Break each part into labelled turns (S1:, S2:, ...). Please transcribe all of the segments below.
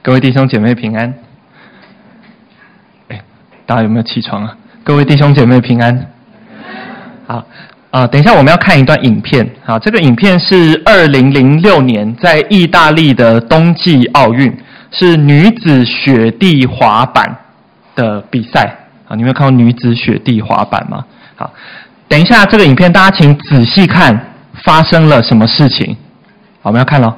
S1: 各位弟兄姐妹平安。哎，大家有没有起床啊？各位弟兄姐妹平安。好，啊、等一下我们要看一段影片。好，这个影片是二零零六年在意大利的冬季奥运，是女子雪地滑板的比赛。啊，你们有看过女子雪地滑板吗？好，等一下这个影片大家请仔细看，发生了什么事情？好，我们要看了。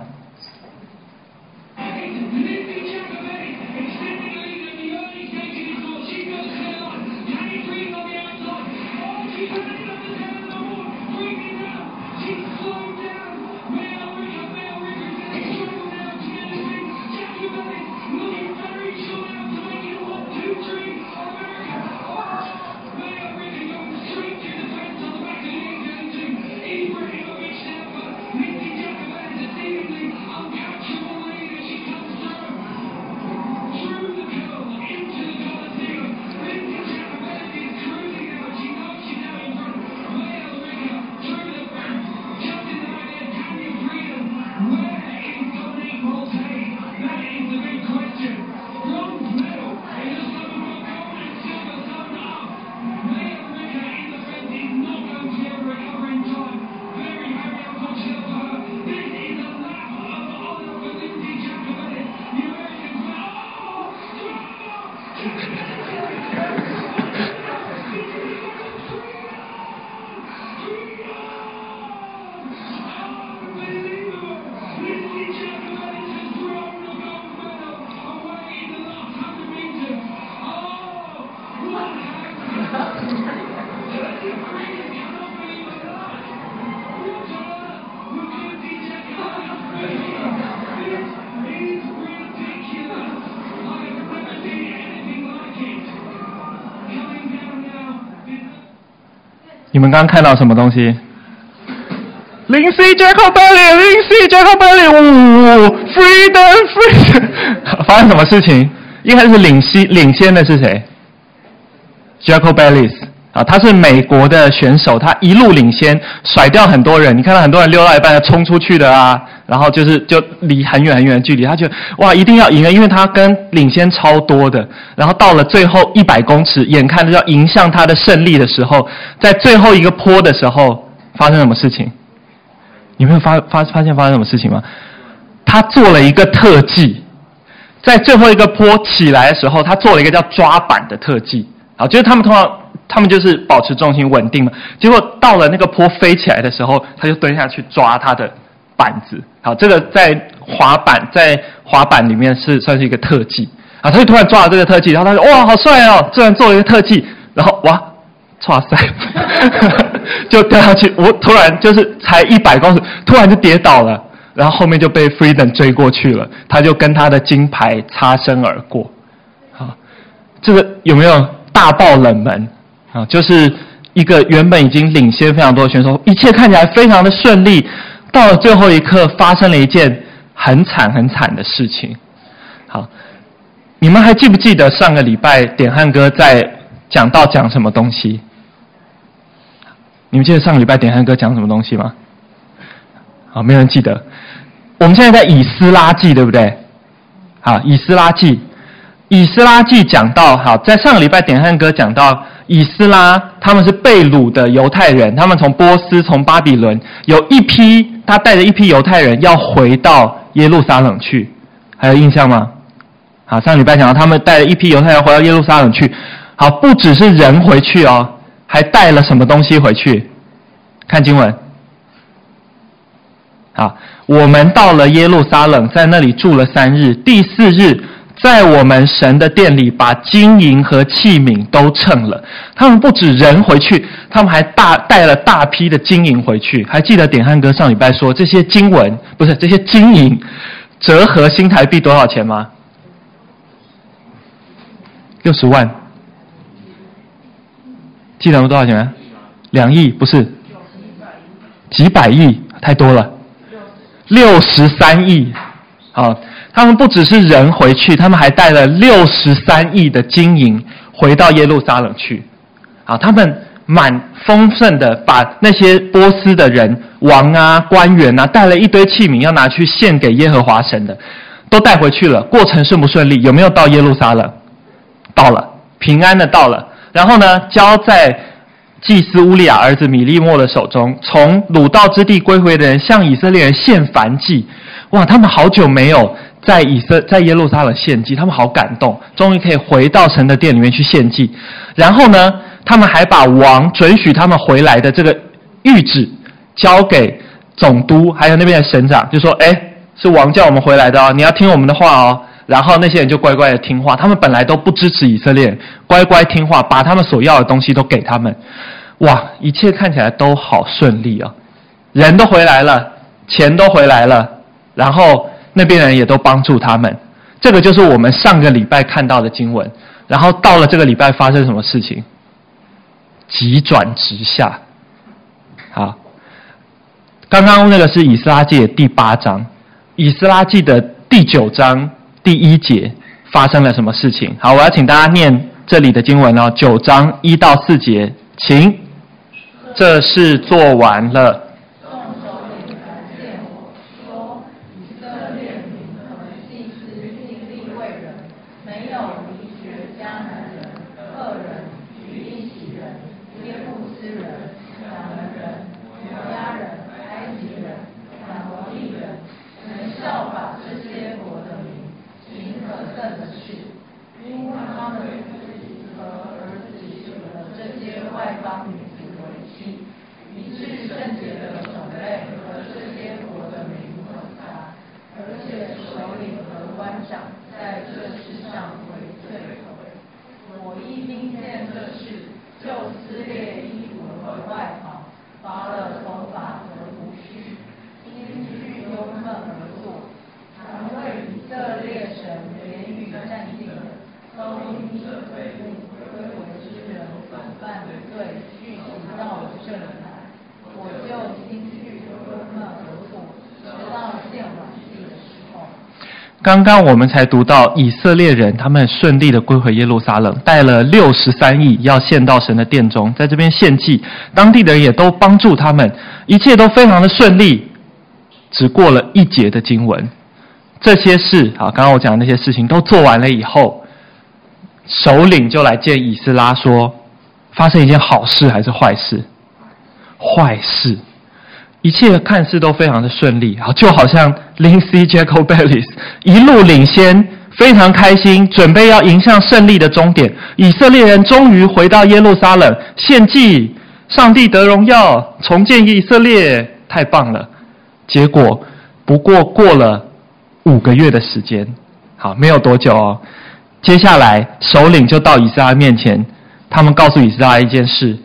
S1: 你们刚刚看到什么东西？林西杰克贝里，林西杰克贝里，呜，freedom，freedom，发生什么事情？一开始领先领先的是谁？Jacko Bellis 啊，他是美国的选手，他一路领先，甩掉很多人。你看到很多人溜到一半要冲出去的啊，然后就是就离很远很远的距离，他就哇一定要赢了，因为他跟领先超多的。然后到了最后一百公尺，眼看着要迎向他的胜利的时候，在最后一个坡的时候，发生什么事情？你没有发发发现发生什么事情吗？他做了一个特技，在最后一个坡起来的时候，他做了一个叫抓板的特技。好，就是他们通常。他们就是保持重心稳定嘛，结果到了那个坡飞起来的时候，他就蹲下去抓他的板子。好，这个在滑板在滑板里面是算是一个特技啊。他就突然抓了这个特技，然后他说：“哇，好帅哦！”突然做了一个特技，然后哇，哇塞，就掉下去。我突然就是才一百公尺，突然就跌倒了，然后后面就被 Freedom 追过去了，他就跟他的金牌擦身而过。好，这个有没有大爆冷门？啊，就是一个原本已经领先非常多的选手，一切看起来非常的顺利，到了最后一刻发生了一件很惨很惨的事情。好，你们还记不记得上个礼拜点汉哥在讲到讲什么东西？你们记得上个礼拜点汉哥讲什么东西吗？好，没有人记得。我们现在在以斯拉记，对不对？好，以斯拉记，以斯拉记讲到，好，在上个礼拜点汉哥讲到。以斯拉他们是被掳的犹太人，他们从波斯、从巴比伦，有一批他带着一批犹太人要回到耶路撒冷去，还有印象吗？好，上礼拜讲到他们带着一批犹太人回到耶路撒冷去，好，不只是人回去哦，还带了什么东西回去？看经文。好，我们到了耶路撒冷，在那里住了三日，第四日。在我们神的殿里，把金银和器皿都称了。他们不止人回去，他们还大带了大批的金银回去。还记得点汉哥上礼拜说，这些经文不是这些金银，折合新台币多少钱吗？六十万。记得吗？多少钱？两亿不是？几百亿？太多了。六十三亿。好。他们不只是人回去，他们还带了六十三亿的金银回到耶路撒冷去。啊，他们满丰盛的把那些波斯的人、王啊、官员啊带了一堆器皿要拿去献给耶和华神的。都带回去了，过程顺不顺利？有没有到耶路撒冷？到了，平安的到了。然后呢，交在祭司乌利亚儿子米利末的手中，从掳到之地归回的人向以色列人献燔祭。哇，他们好久没有在以色在耶路撒冷献祭，他们好感动，终于可以回到神的殿里面去献祭。然后呢，他们还把王准许他们回来的这个谕旨交给总督，还有那边的省长，就说：“哎，是王叫我们回来的哦，你要听我们的话哦。”然后那些人就乖乖的听话，他们本来都不支持以色列，乖乖听话，把他们所要的东西都给他们。哇，一切看起来都好顺利哦，人都回来了，钱都回来了。然后那边人也都帮助他们，这个就是我们上个礼拜看到的经文。然后到了这个礼拜发生什么事情？急转直下。好，刚刚那个是以斯拉记的第八章，以斯拉记的第九章第一节发生了什么事情？好，我要请大家念这里的经文哦，九章一到四节，请。这事做完了。刚刚我们才读到以色列人，他们顺利的归回耶路撒冷，带了六十三亿要献到神的殿中，在这边献祭，当地的人也都帮助他们，一切都非常的顺利。只过了一节的经文，这些事啊，刚刚我讲的那些事情都做完了以后，首领就来见以斯拉说，发生一件好事还是坏事？坏事。一切看似都非常的顺利，好，就好像 Lindsay Jacobellis 一路领先，非常开心，准备要迎向胜利的终点。以色列人终于回到耶路撒冷献祭，上帝得荣耀，重建以色列，太棒了。结果不过过了五个月的时间，好，没有多久哦。接下来首领就到以色列面前，他们告诉以色列一件事，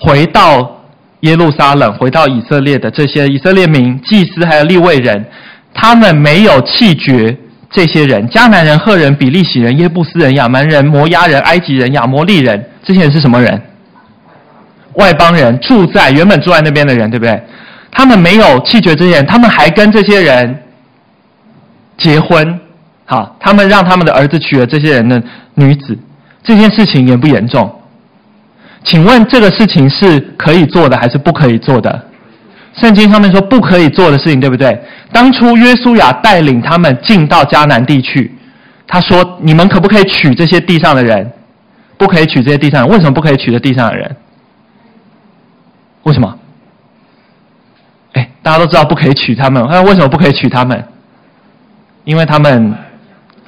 S1: 回到。耶路撒冷回到以色列的这些以色列民、祭司还有立位人，他们没有弃绝这些人：迦南人、赫人、比利洗人、耶布斯人、亚蛮人、摩押人、埃及人、亚摩利人。这些人是什么人？外邦人，住在原本住在那边的人，对不对？他们没有弃绝这些人，他们还跟这些人结婚。好，他们让他们的儿子娶了这些人的女子。这件事情严不严重？请问这个事情是可以做的还是不可以做的？圣经上面说不可以做的事情，对不对？当初约书亚带领他们进到迦南地去，他说：“你们可不可以娶这些地上的人？不可以娶这些地上人。为什么不可以娶这地上的人？为什么？哎，大家都知道不可以娶他们。那为什么不可以娶他们？因为他们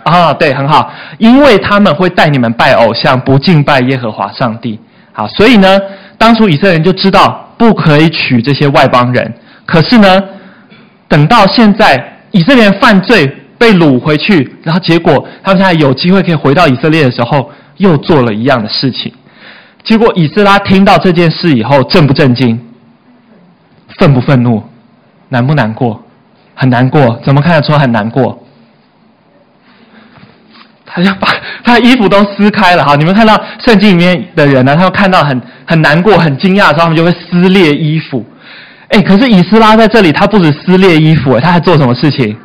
S1: 啊，对，很好，因为他们会带你们拜偶像，不敬拜耶和华上帝。”好，所以呢，当初以色列人就知道不可以娶这些外邦人。可是呢，等到现在以色列人犯罪被掳回去，然后结果他们现在有机会可以回到以色列的时候，又做了一样的事情。结果以斯拉听到这件事以后，震不震惊？愤不愤怒？难不难过？很难过。怎么看得出很难过？他就把他的衣服都撕开了哈！你们看到圣经里面的人呢？他们看到很很难过、很惊讶的时候，他们就会撕裂衣服。哎，可是以斯拉在这里，他不止撕裂衣服，他还做什么事情？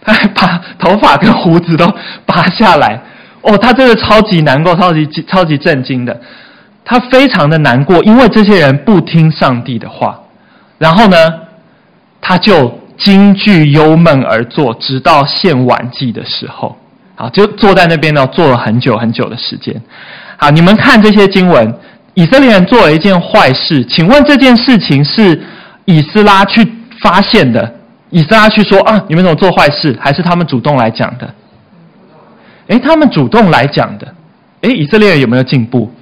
S1: 他还把头发跟胡子都拔下来。哦，他真的超级难过、超级超级震惊的。他非常的难过，因为这些人不听上帝的话。然后呢，他就惊惧忧闷而坐，直到献晚祭的时候。好，就坐在那边呢，坐了很久很久的时间。好，你们看这些经文，以色列人做了一件坏事，请问这件事情是以斯拉去发现的？以斯拉去说啊，你们怎么做坏事？还是他们主动来讲的？诶，他们主动来讲的。诶，以色列人有没有进步？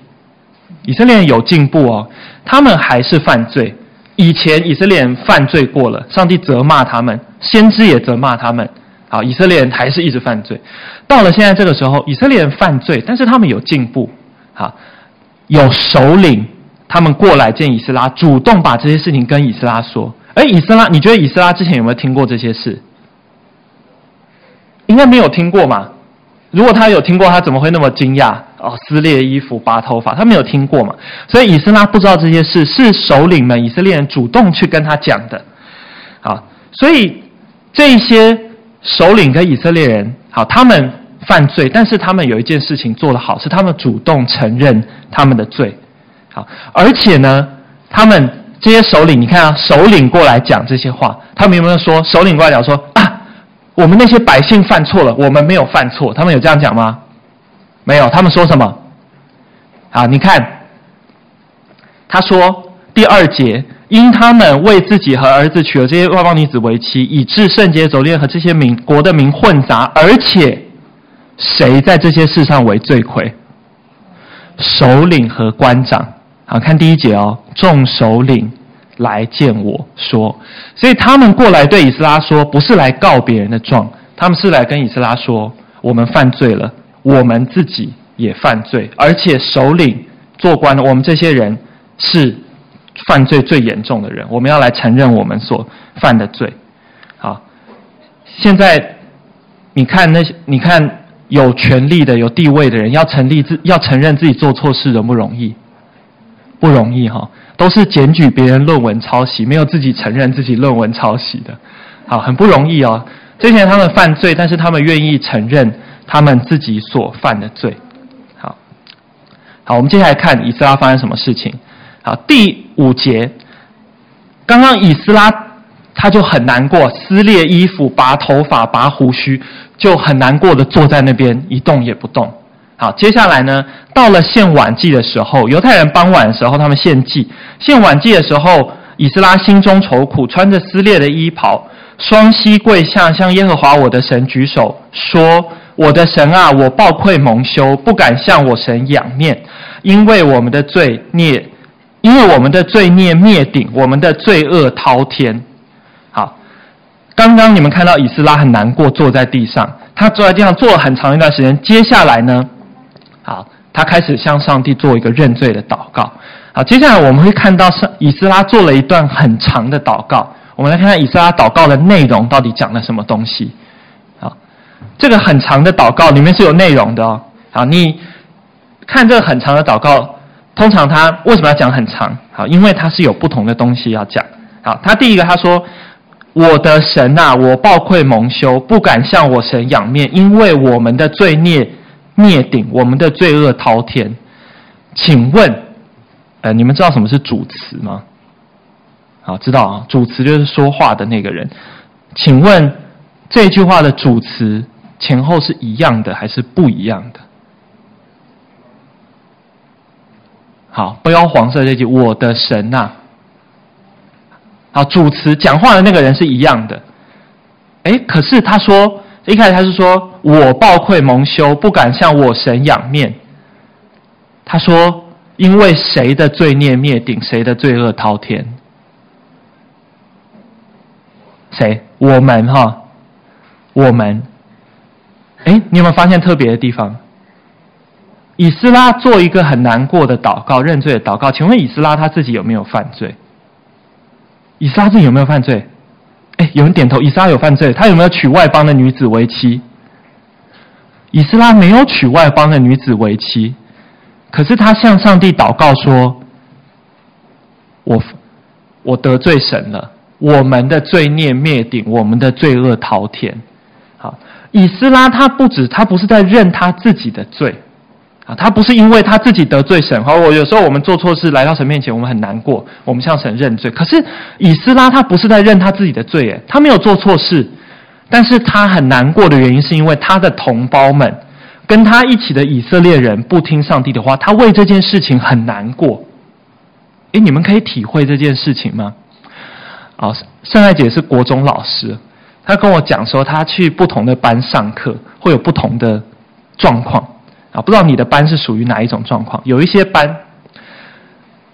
S1: 以色列人有进步哦，他们还是犯罪。以前以色列人犯罪过了，上帝责骂他们，先知也责骂他们。好，以色列人还是一直犯罪。到了现在这个时候，以色列人犯罪，但是他们有进步。好，有首领他们过来见以斯拉，主动把这些事情跟以斯拉说。而以斯拉，你觉得以斯拉之前有没有听过这些事？应该没有听过嘛。如果他有听过，他怎么会那么惊讶？哦，撕裂衣服、拔头发，他没有听过嘛。所以以斯拉不知道这些事，是首领们以色列人主动去跟他讲的。好，所以这些。首领跟以色列人，好，他们犯罪，但是他们有一件事情做得好，是他们主动承认他们的罪，好，而且呢，他们这些首领，你看啊，首领过来讲这些话，他们有没有说？首领过来讲说啊，我们那些百姓犯错了，我们没有犯错，他们有这样讲吗？没有，他们说什么？好，你看，他说第二节。因他们为自己和儿子娶了这些外邦女子为妻，以致圣洁走炼和这些民国的民混杂，而且谁在这些事上为罪魁？首领和官长。好，看第一节哦，众首领来见我说，所以他们过来对以斯拉说，不是来告别人的状，他们是来跟以斯拉说，我们犯罪了，我们自己也犯罪，而且首领做官的，我们这些人是。犯罪最严重的人，我们要来承认我们所犯的罪。好，现在你看那些，你看有权力的、有地位的人，要成立自，要承认自己做错事，容不容易？不容易哈，都是检举别人论文抄袭，没有自己承认自己论文抄袭的。好，很不容易哦。这些人他们犯罪，但是他们愿意承认他们自己所犯的罪。好，好，我们接下来看以色拉发生什么事情。好，第五节，刚刚以斯拉他就很难过，撕裂衣服、拔头发、拔胡须，就很难过的坐在那边一动也不动。好，接下来呢，到了献晚祭的时候，犹太人傍晚的时候他们献祭，献晚祭的时候，以斯拉心中愁苦，穿着撕裂的衣袍，双膝跪下，向耶和华我的神举手说：“我的神啊，我抱愧蒙羞，不敢向我神仰面，因为我们的罪孽。”因为我们的罪孽灭顶，我们的罪恶滔天。好，刚刚你们看到以斯拉很难过，坐在地上，他坐在地上坐了很长一段时间。接下来呢，好，他开始向上帝做一个认罪的祷告。好，接下来我们会看到上以斯拉做了一段很长的祷告。我们来看看以斯拉祷告的内容到底讲了什么东西。好，这个很长的祷告里面是有内容的哦。好，你看这个很长的祷告。通常他为什么要讲很长？好，因为他是有不同的东西要讲。好，他第一个他说：“我的神啊，我抱愧蒙羞，不敢向我神仰面，因为我们的罪孽灭顶，我们的罪恶滔天。”请问，呃，你们知道什么是主词吗？好，知道啊，主词就是说话的那个人。请问这句话的主词前后是一样的还是不一样的？好，不要黄色这句“我的神呐、啊”，好，主持讲话的那个人是一样的。哎，可是他说一开始他是说“我抱愧蒙羞，不敢向我神仰面”。他说：“因为谁的罪孽灭顶，谁的罪恶滔天？谁？我们哈，我们。哎，你有没有发现特别的地方？”以斯拉做一个很难过的祷告，认罪的祷告。请问以斯拉他自己有没有犯罪？以斯拉自己有没有犯罪？哎，有人点头。以斯拉有犯罪，他有没有娶外邦的女子为妻？以斯拉没有娶外邦的女子为妻，可是他向上帝祷告说：“我我得罪神了，我们的罪孽灭顶，我们的罪恶滔天。”好，以斯拉他不止，他不是在认他自己的罪。啊，他不是因为他自己得罪神。好，我有时候我们做错事来到神面前，我们很难过，我们向神认罪。可是以斯拉他不是在认他自己的罪，诶，他没有做错事，但是他很难过的原因是因为他的同胞们跟他一起的以色列人不听上帝的话，他为这件事情很难过。诶，你们可以体会这件事情吗？啊，圣爱姐是国中老师，她跟我讲说，她去不同的班上课会有不同的状况。啊，不知道你的班是属于哪一种状况？有一些班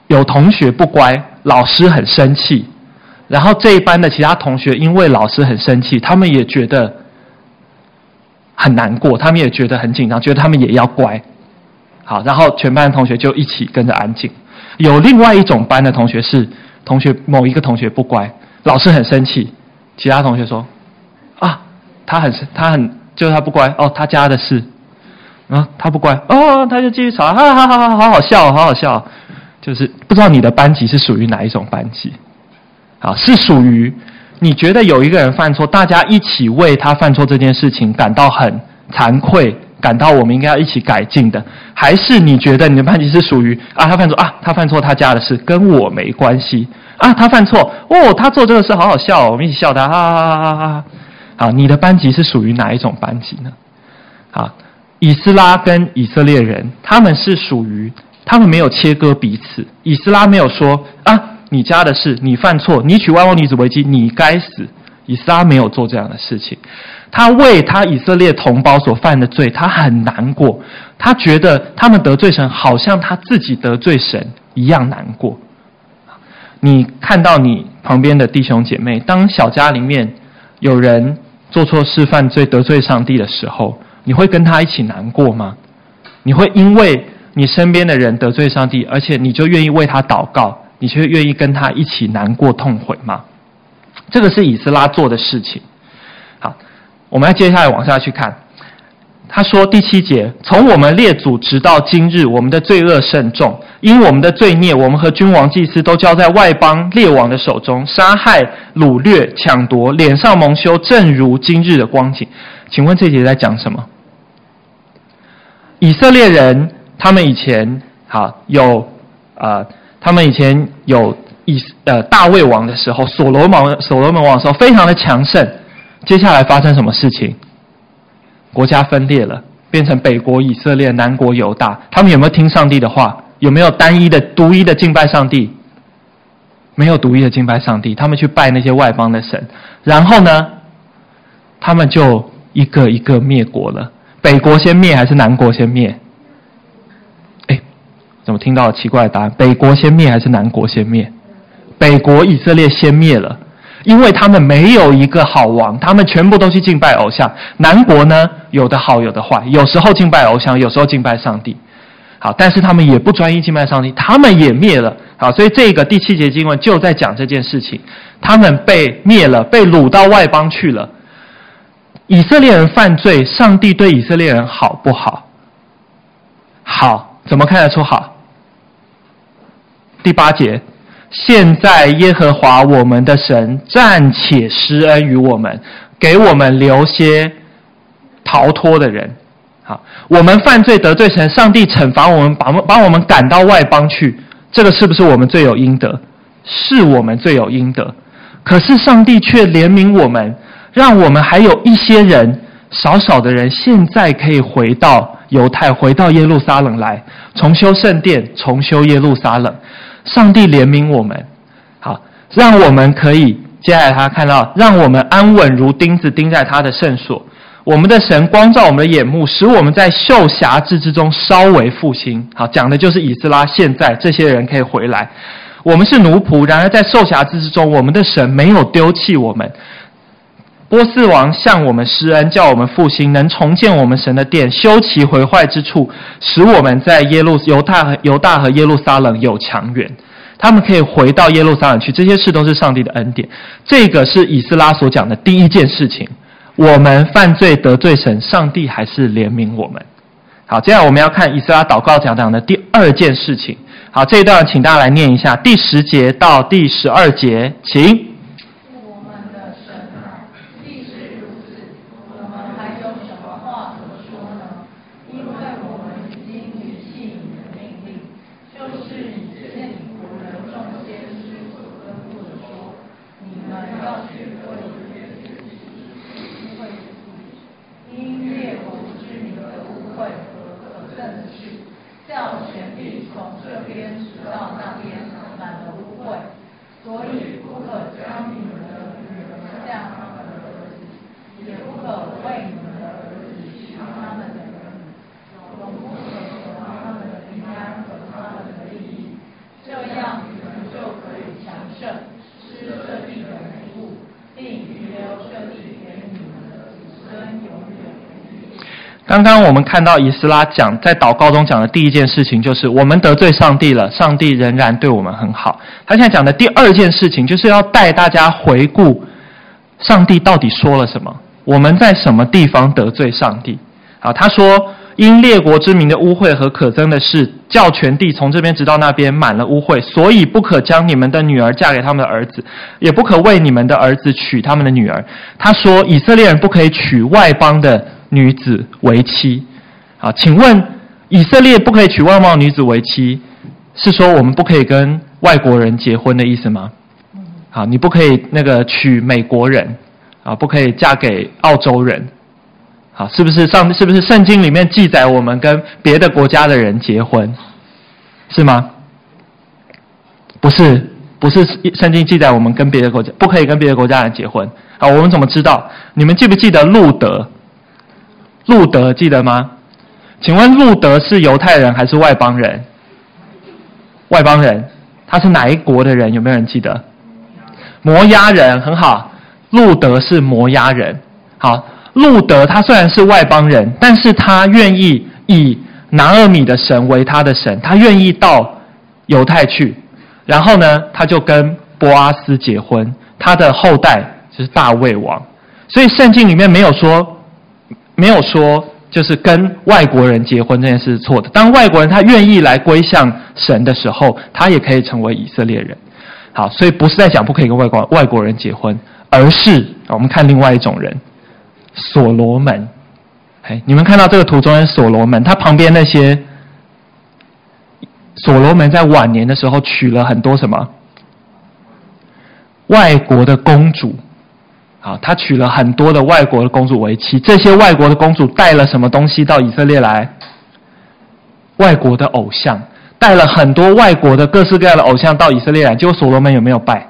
S1: 有同学不乖，老师很生气，然后这一班的其他同学因为老师很生气，他们也觉得很难过，他们也觉得很紧张，觉得他们也要乖。好，然后全班的同学就一起跟着安静。有另外一种班的同学是同学某一个同学不乖，老师很生气，其他同学说：“啊，他很他很就是他不乖哦，他家的事。”啊，他不乖哦，他就继续吵，哈哈哈哈，好好笑，好好笑。就是不知道你的班级是属于哪一种班级？啊，是属于你觉得有一个人犯错，大家一起为他犯错这件事情感到很惭愧，感到我们应该要一起改进的，还是你觉得你的班级是属于啊，他犯错啊，他犯错他家的事跟我没关系啊，他犯错哦，他做这个事好好笑，我们一起笑他，哈哈哈哈哈哈。好，你的班级是属于哪一种班级呢？好。以斯拉跟以色列人，他们是属于他们没有切割彼此。以斯拉没有说啊，你家的事，你犯错，你娶外邦女子为妻，你该死。以斯拉没有做这样的事情，他为他以色列同胞所犯的罪，他很难过，他觉得他们得罪神，好像他自己得罪神一样难过。你看到你旁边的弟兄姐妹，当小家里面有人做错事、犯罪、得罪上帝的时候，你会跟他一起难过吗？你会因为你身边的人得罪上帝，而且你就愿意为他祷告，你却愿意跟他一起难过痛悔吗？这个是以斯拉做的事情。好，我们要接下来往下去看。他说第七节：从我们列祖直到今日，我们的罪恶甚重，因我们的罪孽，我们和君王祭司都交在外邦列王的手中，杀害、掳掠、抢夺，脸上蒙羞，正如今日的光景。请问这节在讲什么？以色列人，他们以前好有呃，他们以前有以呃大卫王的时候，所罗门所罗门王的时候非常的强盛。接下来发生什么事情？国家分裂了，变成北国以色列，南国犹大。他们有没有听上帝的话？有没有单一的、独一的敬拜上帝？没有独一的敬拜上帝，他们去拜那些外邦的神。然后呢，他们就一个一个灭国了。北国先灭还是南国先灭？哎，怎么听到奇怪的答案？北国先灭还是南国先灭？北国以色列先灭了，因为他们没有一个好王，他们全部都去敬拜偶像。南国呢，有的好，有的坏，有时候敬拜偶像，有时候敬拜上帝。好，但是他们也不专一敬拜上帝，他们也灭了。好，所以这个第七节经文就在讲这件事情，他们被灭了，被掳到外邦去了。以色列人犯罪，上帝对以色列人好不好？好，怎么看得出好？第八节，现在耶和华我们的神暂且施恩于我们，给我们留些逃脱的人。好，我们犯罪得罪神，上帝惩罚我们，把我们把我们赶到外邦去，这个是不是我们罪有应得？是我们罪有应得。可是上帝却怜悯我们。让我们还有一些人，少少的人，现在可以回到犹太，回到耶路撒冷来重修圣殿，重修耶路撒冷。上帝怜悯我们，好，让我们可以接下来他看到，让我们安稳如钉子钉在他的圣所。我们的神光照我们的眼目，使我们在受辖制之中稍微复兴。好，讲的就是以斯拉。现在这些人可以回来。我们是奴仆，然而在受辖制之中，我们的神没有丢弃我们。波斯王向我们施恩，叫我们复兴，能重建我们神的殿，修其毁坏之处，使我们在耶路犹大和犹大和耶路撒冷有强援。他们可以回到耶路撒冷去，这些事都是上帝的恩典。这个是以斯拉所讲的第一件事情。我们犯罪得罪神，上帝还是怜悯我们。好，接下来我们要看以斯拉祷告讲讲的第二件事情。好，这一段请大家来念一下第十节到第十二节，请。刚刚我们看到以斯拉讲在祷告中讲的第一件事情，就是我们得罪上帝了，上帝仍然对我们很好。他现在讲的第二件事情，就是要带大家回顾上帝到底说了什么，我们在什么地方得罪上帝。啊，他说。因列国之民的污秽和可憎的事，叫全地从这边直到那边满了污秽，所以不可将你们的女儿嫁给他们的儿子，也不可为你们的儿子娶他们的女儿。他说，以色列人不可以娶外邦的女子为妻。啊，请问以色列不可以娶外邦女子为妻，是说我们不可以跟外国人结婚的意思吗？啊，你不可以那个娶美国人，啊，不可以嫁给澳洲人。好，是不是上？是不是圣经里面记载我们跟别的国家的人结婚，是吗？不是，不是圣经记载我们跟别的国家不可以跟别的国家人结婚。好，我们怎么知道？你们记不记得路德？路德记得吗？请问路德是犹太人还是外邦人？外邦人，他是哪一国的人？有没有人记得？摩押人，很好。路德是摩押人。好。路德他虽然是外邦人，但是他愿意以拿俄米的神为他的神，他愿意到犹太去，然后呢，他就跟波阿斯结婚，他的后代就是大卫王。所以圣经里面没有说，没有说就是跟外国人结婚这件事是错的。当外国人他愿意来归向神的时候，他也可以成为以色列人。好，所以不是在讲不可以跟外国外国人结婚，而是我们看另外一种人。所罗门，哎，你们看到这个图中的所罗门，他旁边那些所罗门在晚年的时候娶了很多什么外国的公主，啊，他娶了很多的外国的公主为妻。这些外国的公主带了什么东西到以色列来？外国的偶像，带了很多外国的各式各样的偶像到以色列来。结果所罗门有没有拜？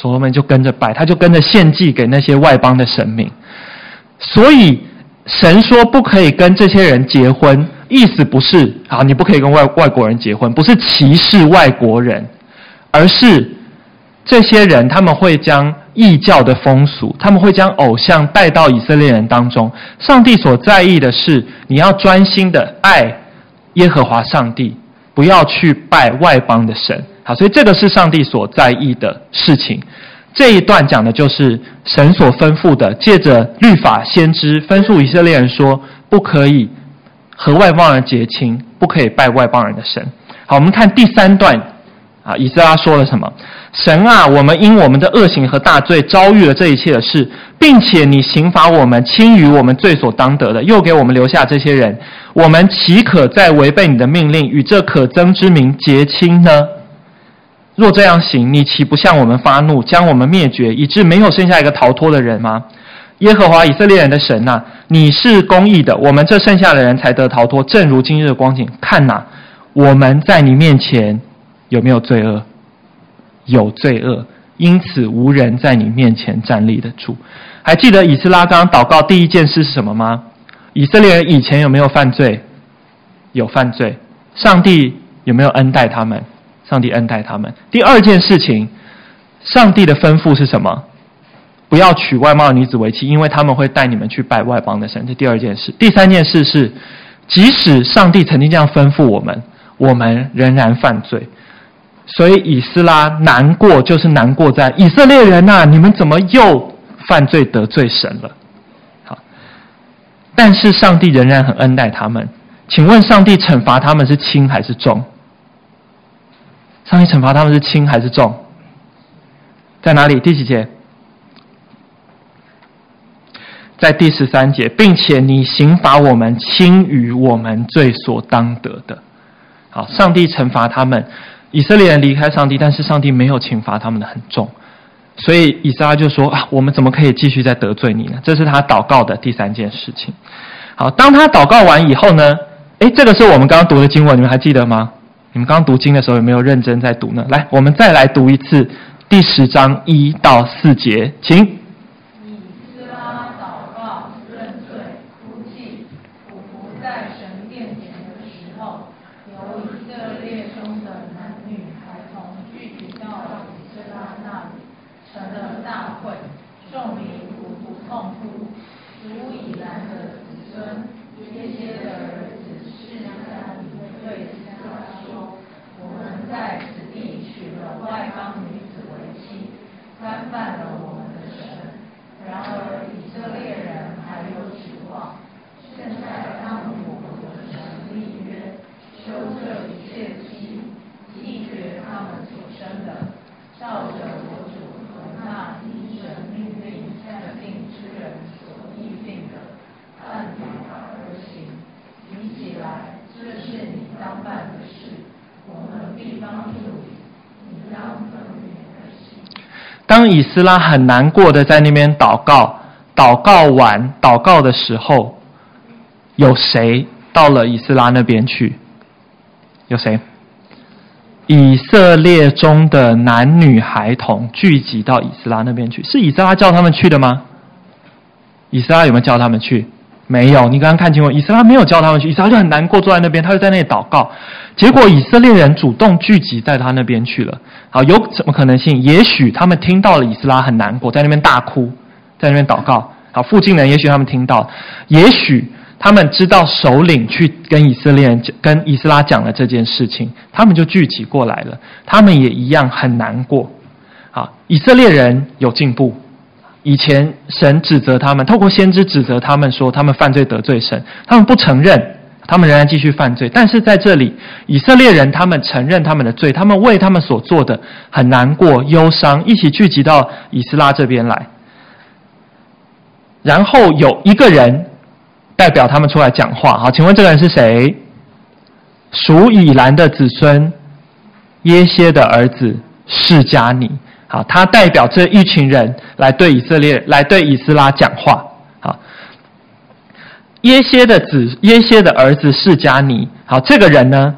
S1: 所罗门就跟着拜，他就跟着献祭给那些外邦的神明。所以神说不可以跟这些人结婚，意思不是啊，你不可以跟外外国人结婚，不是歧视外国人，而是这些人他们会将异教的风俗，他们会将偶像带到以色列人当中。上帝所在意的是你要专心的爱耶和华上帝，不要去拜外邦的神。好，所以这个是上帝所在意的事情。这一段讲的就是神所吩咐的，借着律法先知吩咐以色列人说，不可以和外邦人结亲，不可以拜外邦人的神。好，我们看第三段啊，以色拉说了什么？神啊，我们因我们的恶行和大罪遭遇了这一切的事，并且你刑罚我们轻于我们罪所当得的，又给我们留下这些人，我们岂可再违背你的命令，与这可憎之民结亲呢？若这样行，你岂不向我们发怒，将我们灭绝，以致没有剩下一个逃脱的人吗？耶和华以色列人的神呐、啊，你是公义的，我们这剩下的人才得逃脱。正如今日的光景，看呐、啊，我们在你面前有没有罪恶？有罪恶，因此无人在你面前站立得住。还记得以斯拉刚刚祷告第一件事是什么吗？以色列人以前有没有犯罪？有犯罪，上帝有没有恩待他们？上帝恩待他们。第二件事情，上帝的吩咐是什么？不要娶外貌女子为妻，因为他们会带你们去拜外邦的神。这第二件事。第三件事是，即使上帝曾经这样吩咐我们，我们仍然犯罪。所以以斯拉难过，就是难过在以色列人呐、你们怎么又犯罪得罪神了？好，但是上帝仍然很恩待他们。请问，上帝惩罚他们是轻还是重？上帝惩罚他们是轻还是重？在哪里？第几节？在第十三节，并且你刑罚我们轻于我们罪所当得的。好，上帝惩罚他们，以色列人离开上帝，但是上帝没有惩罚他们的很重，所以以撒就说啊，我们怎么可以继续再得罪你呢？这是他祷告的第三件事情。好，当他祷告完以后呢？诶，这个是我们刚刚读的经文，你们还记得吗？你们刚读经的时候有没有认真在读呢？来，我们再来读一次第十章一到四节，请。
S2: 以斯拉祷告、认罪、哭泣、俯伏在神殿前的时候，有以色列中的男女孩童聚集到以斯拉那里，成了大会，众民苦苦痛哭，主以拦的子孙孙。耶歇的儿子示迦尼对以斯拉说：“我们在此地娶了外邦女子为妻，干犯了我们的神。然而以色列人还有指望。现在当与我们的神立约，休这一切妻，弃绝他们所生的，照着我主和那依神命令下定之人所议定的，按律法而行。提起来，这是你当办的事，我们必帮助你。你当遵命而行。
S1: 当以斯拉很难过的在那边祷告，祷告完祷告的时候，有谁到了以斯拉那边去？有谁？以色列中的男女孩童聚集到以斯拉那边去，是以斯拉叫他们去的吗？以斯拉有没有叫他们去？没有。你刚刚看清楚，以斯拉没有叫他们去，以斯拉就很难过，坐在那边，他就在那里祷告。结果以色列人主动聚集在他那边去了。好，有什么可能性？也许他们听到了以斯拉很难过，在那边大哭，在那边祷告。好，附近人也许他们听到，也许。他们知道首领去跟以色列人，跟以斯拉讲了这件事情，他们就聚集过来了。他们也一样很难过。好，以色列人有进步。以前神指责他们，透过先知指责他们说他们犯罪得罪神，他们不承认，他们仍然继续犯罪。但是在这里，以色列人他们承认他们的罪，他们为他们所做的很难过、忧伤，一起聚集到以斯拉这边来。然后有一个人。代表他们出来讲话，好，请问这个人是谁？属以兰的子孙耶歇的儿子示迦尼，好，他代表这一群人来对以色列、来对以斯拉讲话，好。耶歇的子、耶歇的儿子释迦尼，好，这个人呢，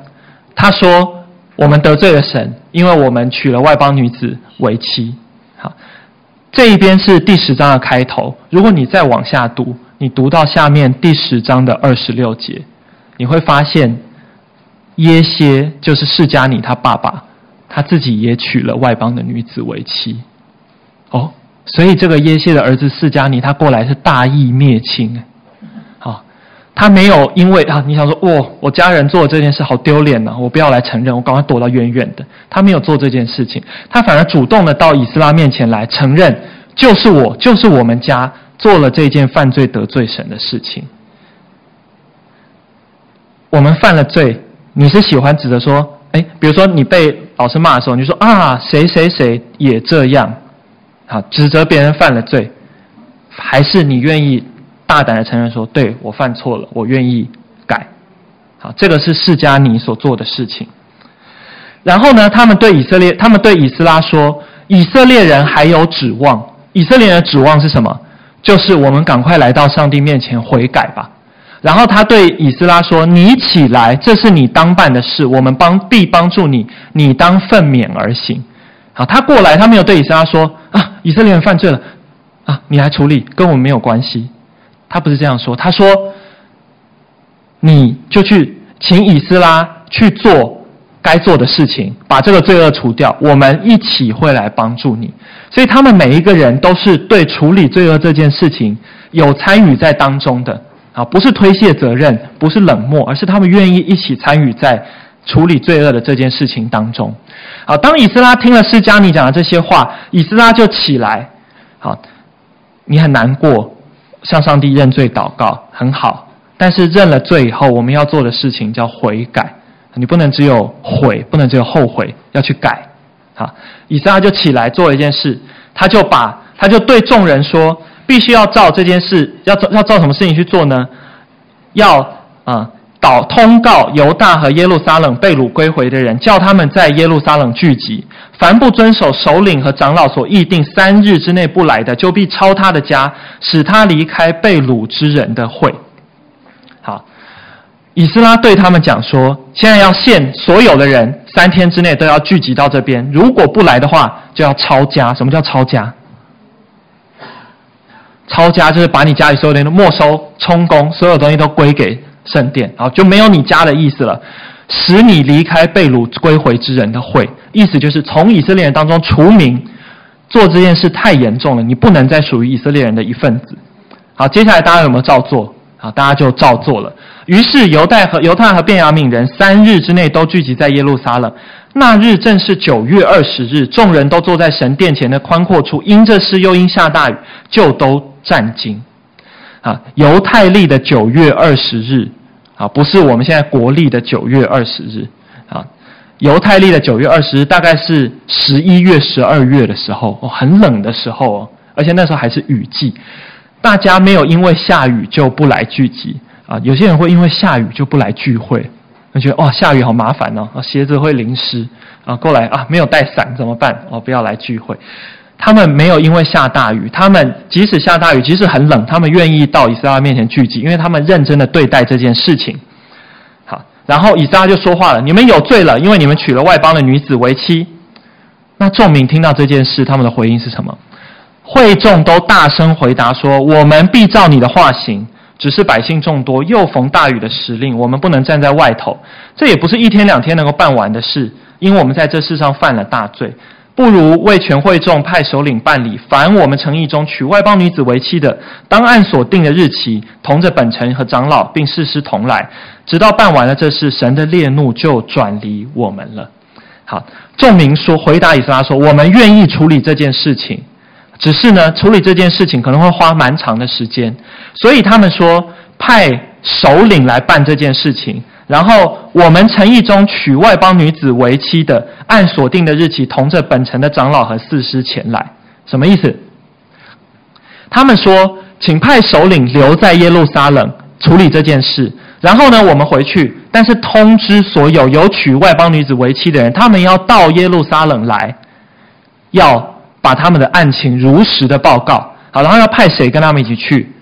S1: 他说我们得罪了神，因为我们娶了外邦女子为妻，好，这一边是第十章的开头，如果你再往下读。你读到下面第十章的二十六节，你会发现耶歇就是释迦尼他爸爸，他自己也娶了外邦的女子为妻。哦，所以这个耶歇的儿子释迦尼他过来是大义灭亲。好，他没有因为啊，你想说哦，我家人做这件事好丢脸呐，我不要来承认，我赶快躲到远远的。他没有做这件事情，他反而主动的到以斯拉面前来承认，就是我，就是我们家。做了这件犯罪得罪神的事情，我们犯了罪，你是喜欢指着说，哎，比如说你被老师骂的时候，你说啊，谁谁谁也这样，好，指责别人犯了罪，还是你愿意大胆的承认说，对，我犯错了，我愿意改，好，这个是释迦尼所做的事情。然后呢，他们对以色列，他们对以斯拉说，以色列人还有指望，以色列人的指望是什么？就是我们赶快来到上帝面前悔改吧。然后他对以斯拉说：“你起来，这是你当办的事，我们帮必帮助你，你当奋勉而行。”好，他过来，他没有对以斯拉说：“啊，以色列人犯罪了，啊，你来处理，跟我们没有关系。”他不是这样说，他说：“你就去请以斯拉去做。”该做的事情，把这个罪恶除掉，我们一起会来帮助你。所以他们每一个人都是对处理罪恶这件事情有参与在当中的啊，不是推卸责任，不是冷漠，而是他们愿意一起参与在处理罪恶的这件事情当中。好，当以斯拉听了释迦尼讲的这些话，以斯拉就起来。好，你很难过，向上帝认罪祷告，很好。但是认了罪以后，我们要做的事情叫悔改。你不能只有悔，不能只有后悔，要去改。好，以斯拉就起来做了一件事，他就把他就对众人说，必须要照这件事，要照要照什么事情去做呢？要啊，导通告犹大和耶路撒冷被掳归回的人，叫他们在耶路撒冷聚集。凡不遵守首领和长老所议定三日之内不来的，就必抄他的家，使他离开被掳之人的会。好以斯拉对他们讲说：“现在要限所有的人三天之内都要聚集到这边，如果不来的话，就要抄家。什么叫抄家？抄家就是把你家里所有的东西没收、充公，所有东西都归给圣殿，然后就没有你家的意思了，使你离开被掳归回之人的会。意思就是从以色列人当中除名，做这件事太严重了，你不能再属于以色列人的一份子。好，接下来大家有没有照做？好，大家就照做了。于是犹太和犹太和便雅悯人三日之内都聚集在耶路撒冷。那日正是九月二十日，众人都坐在神殿前的宽阔处，因这事又因下大雨，就都战惊。啊，犹太历的九月二十日，啊，不是我们现在国历的九月二十日，啊，犹太历的九月二十日大概是十一月、十二月的时候，哦，很冷的时候哦，而且那时候还是雨季，大家没有因为下雨就不来聚集啊，有些人会因为下雨就不来聚会，我觉得哇，下雨好麻烦哦，鞋子会淋湿啊，过来啊，没有带伞怎么办？哦，不要来聚会。他们没有因为下大雨，他们即使下大雨，即使很冷，他们愿意到以色列面前聚集，因为他们认真的对待这件事情。好，然后以斯拉就说话了：“你们有罪了，因为你们娶了外邦的女子为妻。”那众民听到这件事，他们的回应是什么？会众都大声回答说：“我们必照你的话行。只是百姓众多，又逢大雨的时令，我们不能站在外头。这也不是一天两天能够办完的事，因为我们在这世上犯了大罪。”不如为全会众派首领办理，凡我们城邑中娶外邦女子为妻的，当按所定的日期，同着本城和长老并士师同来，直到办完了这事，神的烈怒就转离我们了。好，众民说，回答以斯拉说，我们愿意处理这件事情，只是呢，处理这件事情可能会花蛮长的时间，所以他们说派首领来办这件事情。然后我们城邑中娶外邦女子为妻的，按所定的日期，同着本城的长老和四师前来。什么意思？他们说，请派首领留在耶路撒冷处理这件事。然后呢，我们回去，但是通知所有有娶外邦女子为妻的人，他们要到耶路撒冷来，要把他们的案情如实的报告。好，然后要派谁跟他们一起去？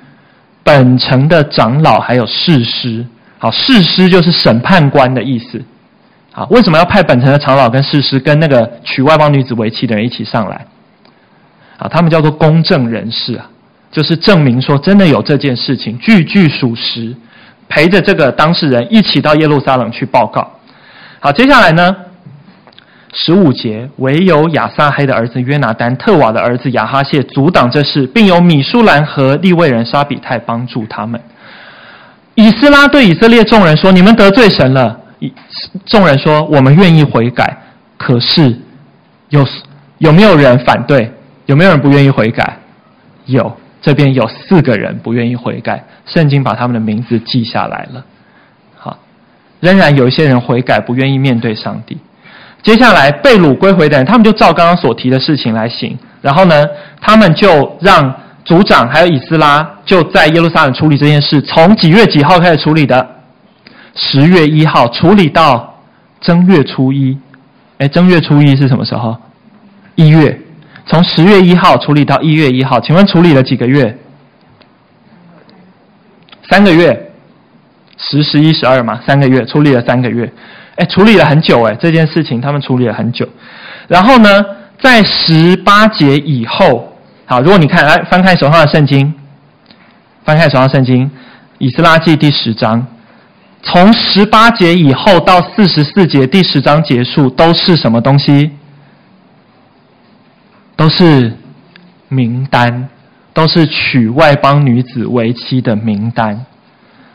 S1: 本城的长老还有士师。好，士师就是审判官的意思。好，为什么要派本城的长老跟士师跟那个娶外邦女子为妻的人一起上来？啊，他们叫做公证人士啊，就是证明说真的有这件事情，句句属实，陪着这个当事人一起到耶路撒冷去报告。好，接下来呢，十五节，唯有亚撒黑的儿子约拿单、特瓦的儿子亚哈谢阻挡这事，并有米舒兰和利未人沙比泰帮助他们。以斯拉对以色列众人说：“你们得罪神了。”众人说：“我们愿意悔改。”可是有有没有人反对？有没有人不愿意悔改？有，这边有四个人不愿意悔改。圣经把他们的名字记下来了。好，仍然有一些人悔改，不愿意面对上帝。接下来被掳归回的人，他们就照刚刚所提的事情来行。然后呢，他们就让。族长还有以斯拉就在耶路撒冷处理这件事，从几月几号开始处理的？十月一号处理到正月初一。哎，正月初一是什么时候？一月。从十月一号处理到一月一号，请问处理了几个月？三个月。十、十一、十二嘛，三个月处理了三个月。哎，处理了很久哎，这件事情他们处理了很久。然后呢，在十八节以后。好，如果你看，来翻开手上的圣经，翻开手上的圣经，《以斯拉记》第十章，从十八节以后到四十四节，第十章结束，都是什么东西？都是名单，都是娶外邦女子为妻的名单。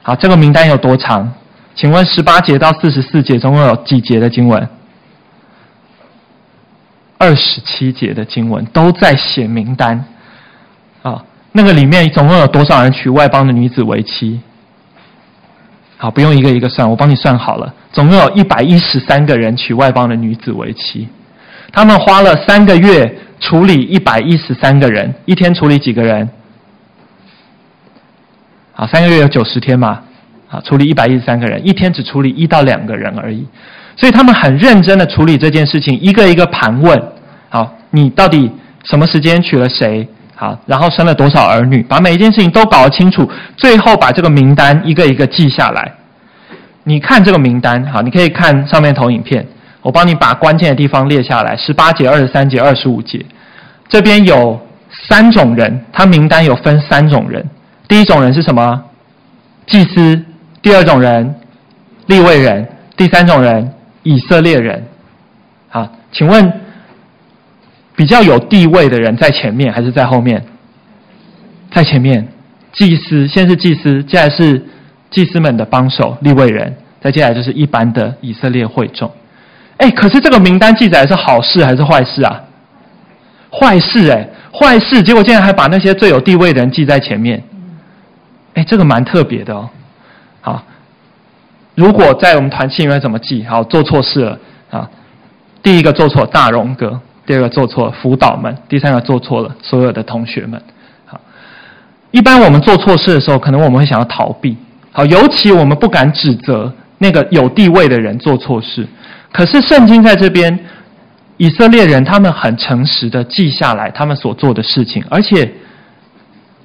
S1: 好，这个名单有多长？请问十八节到四十四节总共有几节的经文？二十七节的经文都在写名单，啊，那个里面总共有多少人娶外邦的女子为妻？好，不用一个一个算，我帮你算好了，总共有一百一十三个人娶外邦的女子为妻。他们花了三个月处理一百一十三个人，一天处理几个人？好，三个月有九十天嘛，啊，处理一百一十三个人，一天只处理一到两个人而已。所以他们很认真的处理这件事情，一个一个盘问。好，你到底什么时间娶了谁？好，然后生了多少儿女？把每一件事情都搞清楚，最后把这个名单一个一个记下来。你看这个名单，好，你可以看上面投影片，我帮你把关键的地方列下来：十八节、二十三节、二十五节。这边有三种人，他名单有分三种人。第一种人是什么？祭司。第二种人，立位人。第三种人。以色列人，好，请问比较有地位的人在前面还是在后面？在前面，祭司，先是祭司，接下来是祭司们的帮手立位人，再接下来就是一般的以色列会众。哎，可是这个名单记载是好事还是坏事啊？坏事哎，坏事！结果竟然还把那些最有地位的人记在前面。哎，这个蛮特别的哦。好，如果在我们团契里面怎么记？好，做错事了啊。第一个做错大荣哥，第二个做错辅导们，第三个做错了所有的同学们。好，一般我们做错事的时候，可能我们会想要逃避。好，尤其我们不敢指责那个有地位的人做错事。可是圣经在这边，以色列人他们很诚实的记下来他们所做的事情，而且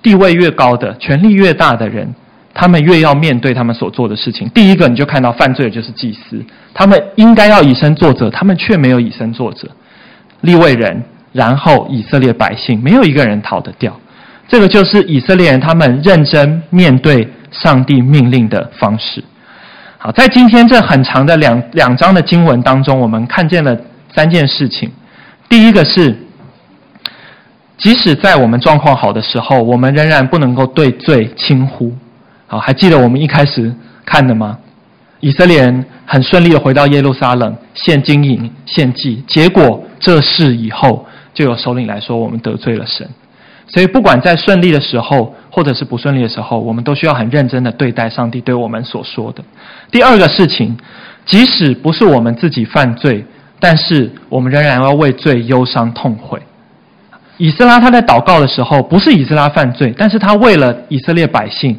S1: 地位越高的、权力越大的人，他们越要面对他们所做的事情。第一个，你就看到犯罪的就是祭司，他们应该要以身作则，他们却没有以身作则。利未人，然后以色列百姓，没有一个人逃得掉。这个就是以色列人他们认真面对上帝命令的方式。好，在今天这很长的两两章的经文当中，我们看见了三件事情。第一个是，即使在我们状况好的时候，我们仍然不能够对罪轻忽。好，还记得我们一开始看的吗？以色列人很顺利的回到耶路撒冷，献金银、献祭，结果这事以后，就有首领来说，我们得罪了神。所以，不管在顺利的时候，或者是不顺利的时候，我们都需要很认真的对待上帝对我们所说的。第二个事情，即使不是我们自己犯罪，但是我们仍然要为罪忧伤痛悔。以斯拉他在祷告的时候，不是以斯拉犯罪，但是他为了以色列百姓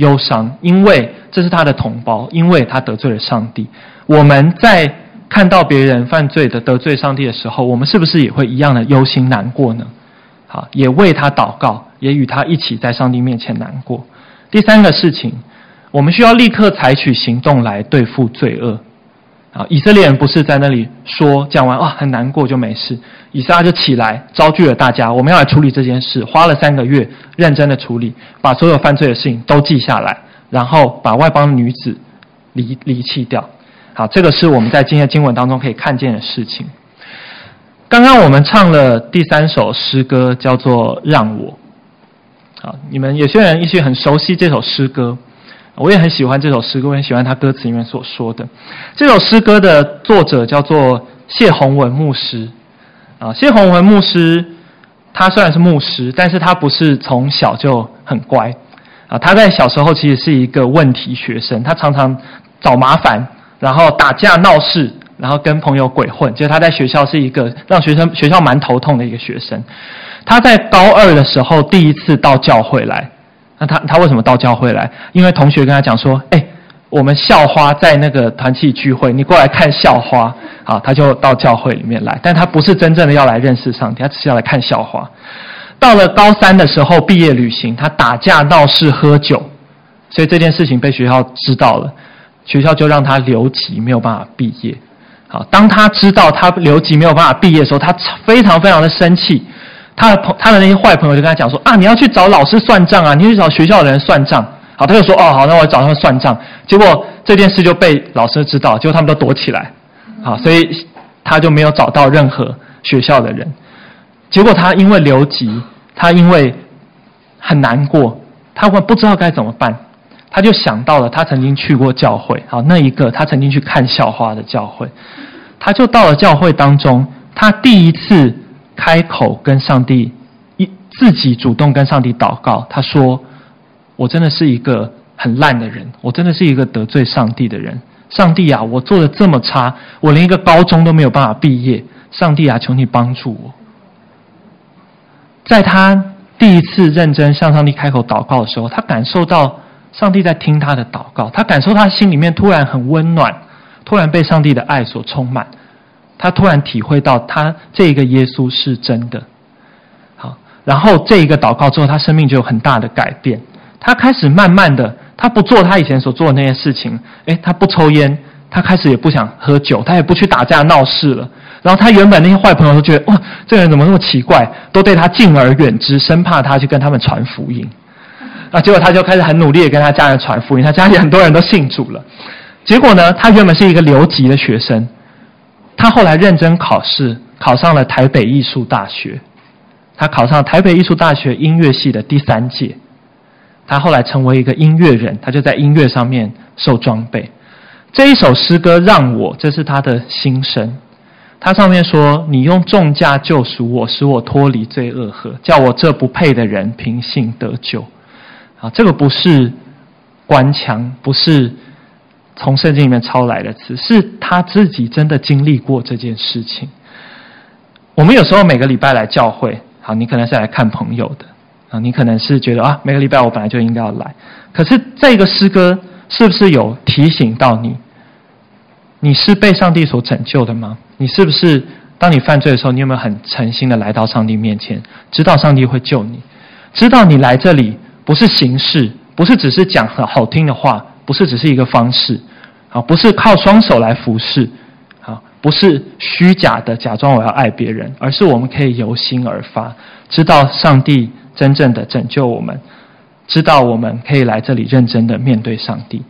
S1: 忧伤，因为这是他的同胞，因为他得罪了上帝。我们在看到别人犯罪的得罪上帝的时候，我们是不是也会一样的忧心难过呢？好，也为他祷告，也与他一起在上帝面前难过。第三个事情，我们需要立刻采取行动来对付罪恶。啊，以色列人不是在那里说讲完啊，很难过就没事，以撒就起来召聚了大家，我们要来处理这件事，花了三个月认真的处理，把所有犯罪的事情都记下来，然后把外邦女子离离弃掉。好，这个是我们在今天的经文当中可以看见的事情。刚刚我们唱了第三首诗歌，叫做《让我》。好，你们有些人也许很熟悉这首诗歌，我也很喜欢这首诗歌，我很喜欢他歌词里面所说的。这首诗歌的作者叫做谢宏文牧师。啊，谢宏文牧师，他虽然是牧师，但是他不是从小就很乖。啊，他在小时候其实是一个问题学生，他常常找麻烦，然后打架闹事。然后跟朋友鬼混，就是他在学校是一个让学生学校蛮头痛的一个学生。他在高二的时候第一次到教会来，那他他为什么到教会来？因为同学跟他讲说：“哎，我们校花在那个团契聚会，你过来看校花。”好，他就到教会里面来，但他不是真正的要来认识上帝，他只是要来看校花。到了高三的时候毕业旅行，他打架闹事喝酒，所以这件事情被学校知道了，学校就让他留级，没有办法毕业。好，当他知道他留级没有办法毕业的时候，他非常非常的生气。他的朋他的那些坏朋友就跟他讲说：“啊，你要去找老师算账啊，你去找学校的人算账。”好，他就说：“哦，好，那我找他们算账。”结果这件事就被老师知道，结果他们都躲起来。好，所以他就没有找到任何学校的人。结果他因为留级，他因为很难过，他会不知道该怎么办。他就想到了他曾经去过教会，好，那一个他曾经去看校花的教会，他就到了教会当中，他第一次开口跟上帝一自己主动跟上帝祷告，他说：“我真的是一个很烂的人，我真的是一个得罪上帝的人。上帝啊，我做的这么差，我连一个高中都没有办法毕业。上帝啊，求你帮助我。”在他第一次认真向上帝开口祷告的时候，他感受到。上帝在听他的祷告，他感受他心里面突然很温暖，突然被上帝的爱所充满，他突然体会到他这个耶稣是真的。好，然后这一个祷告之后，他生命就有很大的改变。他开始慢慢的，他不做他以前所做的那些事情，诶，他不抽烟，他开始也不想喝酒，他也不去打架闹事了。然后他原本那些坏朋友都觉得，哇，这个人怎么那么奇怪，都对他敬而远之，生怕他去跟他们传福音。啊，结果他就开始很努力的跟他家人传福音，他家里很多人都信主了。结果呢，他原本是一个留级的学生，他后来认真考试，考上了台北艺术大学。他考上台北艺术大学音乐系的第三届。他后来成为一个音乐人，他就在音乐上面受装备。这一首诗歌让我，这是他的心声。他上面说：“你用重价救赎我，使我脱离罪恶河，叫我这不配的人凭信得救。”啊，这个不是官腔，不是从圣经里面抄来的词，是他自己真的经历过这件事情。我们有时候每个礼拜来教会，好，你可能是来看朋友的啊，你可能是觉得啊，每个礼拜我本来就应该要来。可是这个诗歌是不是有提醒到你？你是被上帝所拯救的吗？你是不是当你犯罪的时候，你有没有很诚心的来到上帝面前，知道上帝会救你，知道你来这里不是形式，不是只是讲很好听的话，不是只是一个方式，啊，不是靠双手来服侍，啊，不是虚假的假装我要爱别人，而是我们可以由心而发，知道上帝真正的拯救我们，知道我们可以来这里认真的面对上帝。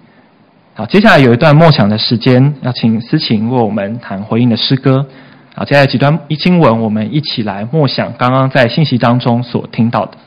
S1: 好，接下来有一段默想的时间，要请思琴为我们弹回应的诗歌。好，接下来几段一经文，我们一起来默想刚刚在信息当中所听到的。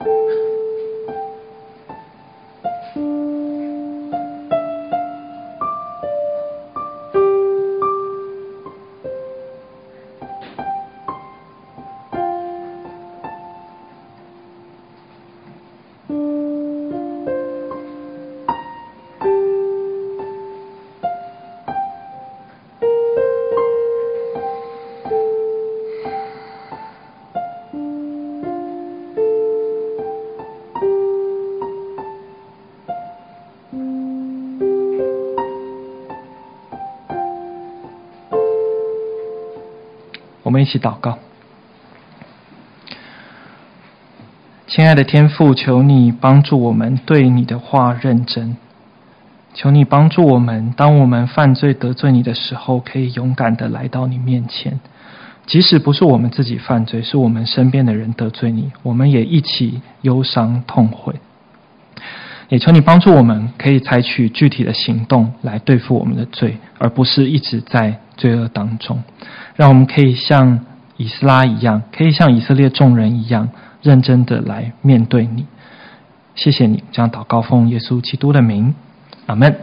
S1: 我们一一起祷告，亲爱的天父，求你帮助我们对你的话认真，求你帮助我们，当我们犯罪得罪你的时候，可以勇敢的来到你面前，即使不是我们自己犯罪，是我们身边的人得罪你，我们也一起忧伤痛悔。也求你帮助我们，可以采取具体的行动来对付我们的罪，而不是一直在罪恶当中。让我们可以像以斯拉一样，可以像以色列众人一样，认真的来面对你。谢谢你，将祷告奉耶稣基督的名，阿门。